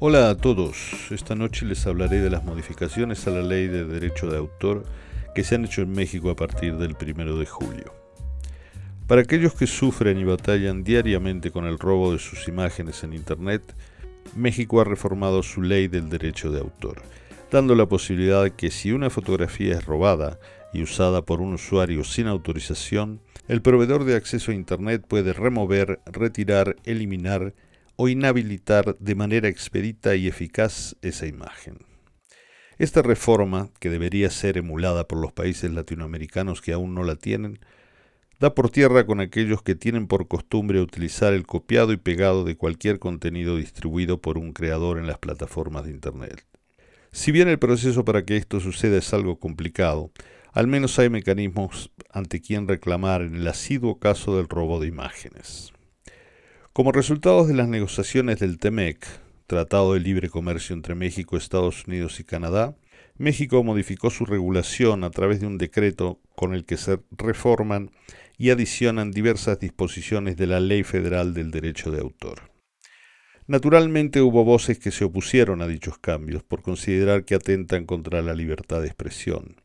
Hola a todos, esta noche les hablaré de las modificaciones a la ley de derecho de autor que se han hecho en México a partir del 1 de julio. Para aquellos que sufren y batallan diariamente con el robo de sus imágenes en Internet, México ha reformado su ley del derecho de autor, dando la posibilidad de que si una fotografía es robada y usada por un usuario sin autorización, el proveedor de acceso a Internet puede remover, retirar, eliminar o inhabilitar de manera expedita y eficaz esa imagen. Esta reforma, que debería ser emulada por los países latinoamericanos que aún no la tienen, da por tierra con aquellos que tienen por costumbre utilizar el copiado y pegado de cualquier contenido distribuido por un creador en las plataformas de Internet. Si bien el proceso para que esto suceda es algo complicado, al menos hay mecanismos ante quien reclamar en el asiduo caso del robo de imágenes. Como resultado de las negociaciones del TEMEC, Tratado de Libre Comercio entre México, Estados Unidos y Canadá, México modificó su regulación a través de un decreto con el que se reforman y adicionan diversas disposiciones de la Ley Federal del Derecho de Autor. Naturalmente hubo voces que se opusieron a dichos cambios por considerar que atentan contra la libertad de expresión.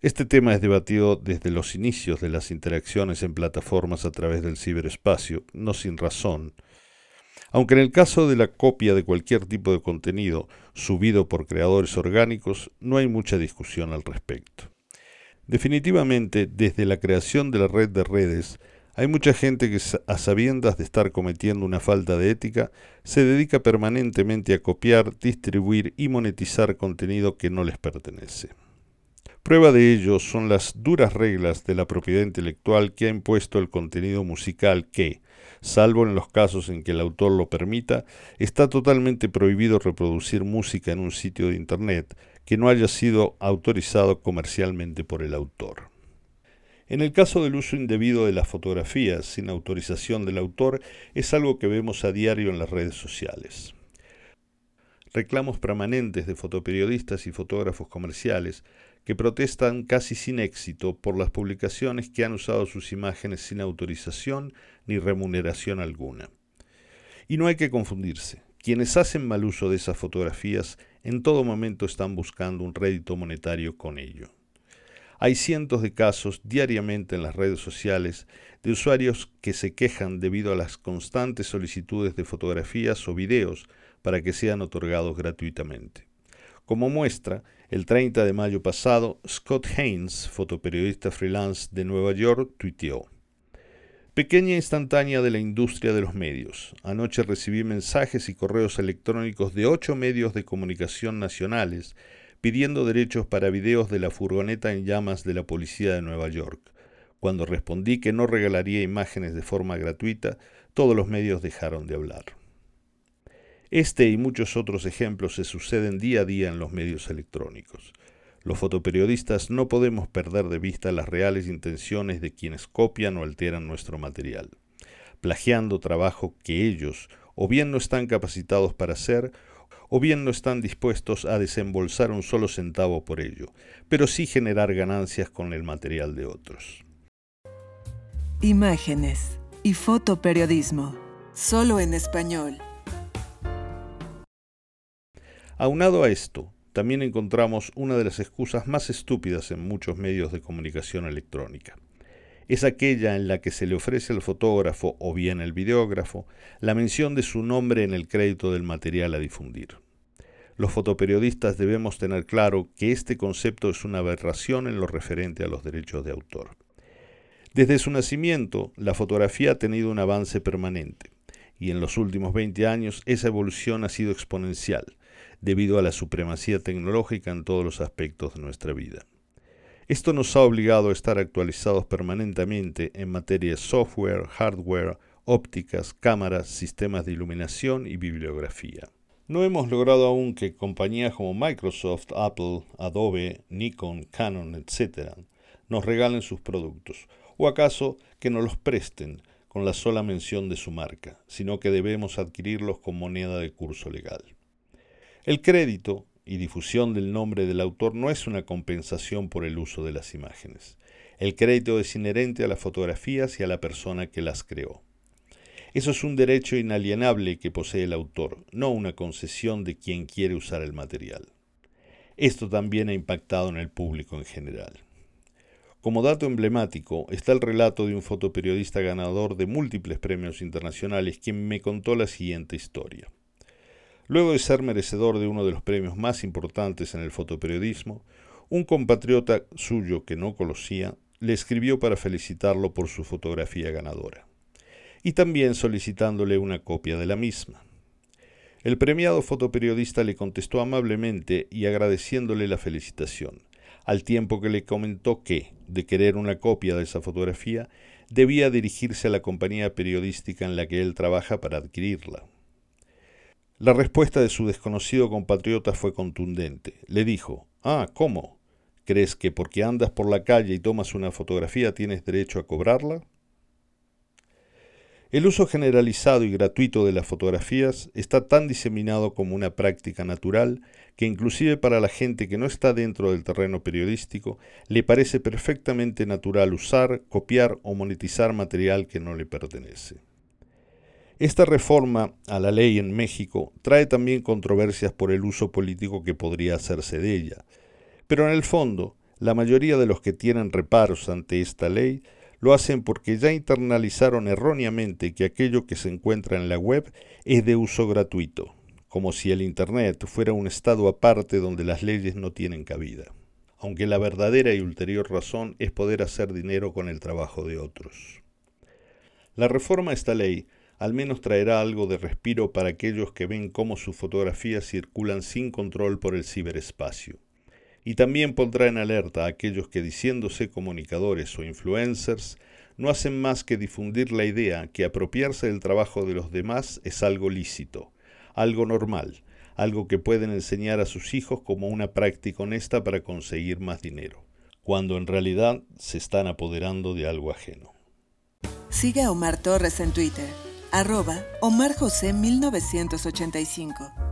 Este tema es debatido desde los inicios de las interacciones en plataformas a través del ciberespacio, no sin razón, aunque en el caso de la copia de cualquier tipo de contenido subido por creadores orgánicos no hay mucha discusión al respecto. Definitivamente, desde la creación de la red de redes, hay mucha gente que, a sabiendas de estar cometiendo una falta de ética, se dedica permanentemente a copiar, distribuir y monetizar contenido que no les pertenece. Prueba de ello son las duras reglas de la propiedad intelectual que ha impuesto el contenido musical que, salvo en los casos en que el autor lo permita, está totalmente prohibido reproducir música en un sitio de Internet que no haya sido autorizado comercialmente por el autor. En el caso del uso indebido de las fotografías sin autorización del autor es algo que vemos a diario en las redes sociales. Reclamos permanentes de fotoperiodistas y fotógrafos comerciales que protestan casi sin éxito por las publicaciones que han usado sus imágenes sin autorización ni remuneración alguna. Y no hay que confundirse. Quienes hacen mal uso de esas fotografías en todo momento están buscando un rédito monetario con ello. Hay cientos de casos diariamente en las redes sociales de usuarios que se quejan debido a las constantes solicitudes de fotografías o videos para que sean otorgados gratuitamente. Como muestra, el 30 de mayo pasado, Scott Haynes, fotoperiodista freelance de Nueva York, tuiteó. Pequeña instantánea de la industria de los medios. Anoche recibí mensajes y correos electrónicos de ocho medios de comunicación nacionales pidiendo derechos para videos de la furgoneta en llamas de la policía de Nueva York. Cuando respondí que no regalaría imágenes de forma gratuita, todos los medios dejaron de hablar. Este y muchos otros ejemplos se suceden día a día en los medios electrónicos. Los fotoperiodistas no podemos perder de vista las reales intenciones de quienes copian o alteran nuestro material, plagiando trabajo que ellos o bien no están capacitados para hacer, o bien no están dispuestos a desembolsar un solo centavo por ello, pero sí generar ganancias con el material de otros. Imágenes y fotoperiodismo. Solo en español. Aunado a esto, también encontramos una de las excusas más estúpidas en muchos medios de comunicación electrónica. Es aquella en la que se le ofrece al fotógrafo o bien al videógrafo la mención de su nombre en el crédito del material a difundir. Los fotoperiodistas debemos tener claro que este concepto es una aberración en lo referente a los derechos de autor. Desde su nacimiento, la fotografía ha tenido un avance permanente, y en los últimos 20 años esa evolución ha sido exponencial, debido a la supremacía tecnológica en todos los aspectos de nuestra vida. Esto nos ha obligado a estar actualizados permanentemente en materia de software, hardware, ópticas, cámaras, sistemas de iluminación y bibliografía. No hemos logrado aún que compañías como Microsoft, Apple, Adobe, Nikon, Canon, etc. nos regalen sus productos, o acaso que nos los presten con la sola mención de su marca, sino que debemos adquirirlos con moneda de curso legal. El crédito y difusión del nombre del autor no es una compensación por el uso de las imágenes. El crédito es inherente a las fotografías y a la persona que las creó. Eso es un derecho inalienable que posee el autor, no una concesión de quien quiere usar el material. Esto también ha impactado en el público en general. Como dato emblemático está el relato de un fotoperiodista ganador de múltiples premios internacionales quien me contó la siguiente historia. Luego de ser merecedor de uno de los premios más importantes en el fotoperiodismo, un compatriota suyo que no conocía le escribió para felicitarlo por su fotografía ganadora y también solicitándole una copia de la misma. El premiado fotoperiodista le contestó amablemente y agradeciéndole la felicitación, al tiempo que le comentó que, de querer una copia de esa fotografía, debía dirigirse a la compañía periodística en la que él trabaja para adquirirla. La respuesta de su desconocido compatriota fue contundente. Le dijo, Ah, ¿cómo? ¿Crees que porque andas por la calle y tomas una fotografía tienes derecho a cobrarla? El uso generalizado y gratuito de las fotografías está tan diseminado como una práctica natural que inclusive para la gente que no está dentro del terreno periodístico le parece perfectamente natural usar, copiar o monetizar material que no le pertenece. Esta reforma a la ley en México trae también controversias por el uso político que podría hacerse de ella, pero en el fondo, la mayoría de los que tienen reparos ante esta ley lo hacen porque ya internalizaron erróneamente que aquello que se encuentra en la web es de uso gratuito, como si el Internet fuera un estado aparte donde las leyes no tienen cabida, aunque la verdadera y ulterior razón es poder hacer dinero con el trabajo de otros. La reforma a esta ley al menos traerá algo de respiro para aquellos que ven cómo sus fotografías circulan sin control por el ciberespacio y también pondrá en alerta a aquellos que diciéndose comunicadores o influencers no hacen más que difundir la idea que apropiarse del trabajo de los demás es algo lícito, algo normal, algo que pueden enseñar a sus hijos como una práctica honesta para conseguir más dinero, cuando en realidad se están apoderando de algo ajeno. Sigue a Omar Torres en Twitter, arroba Omar José 1985.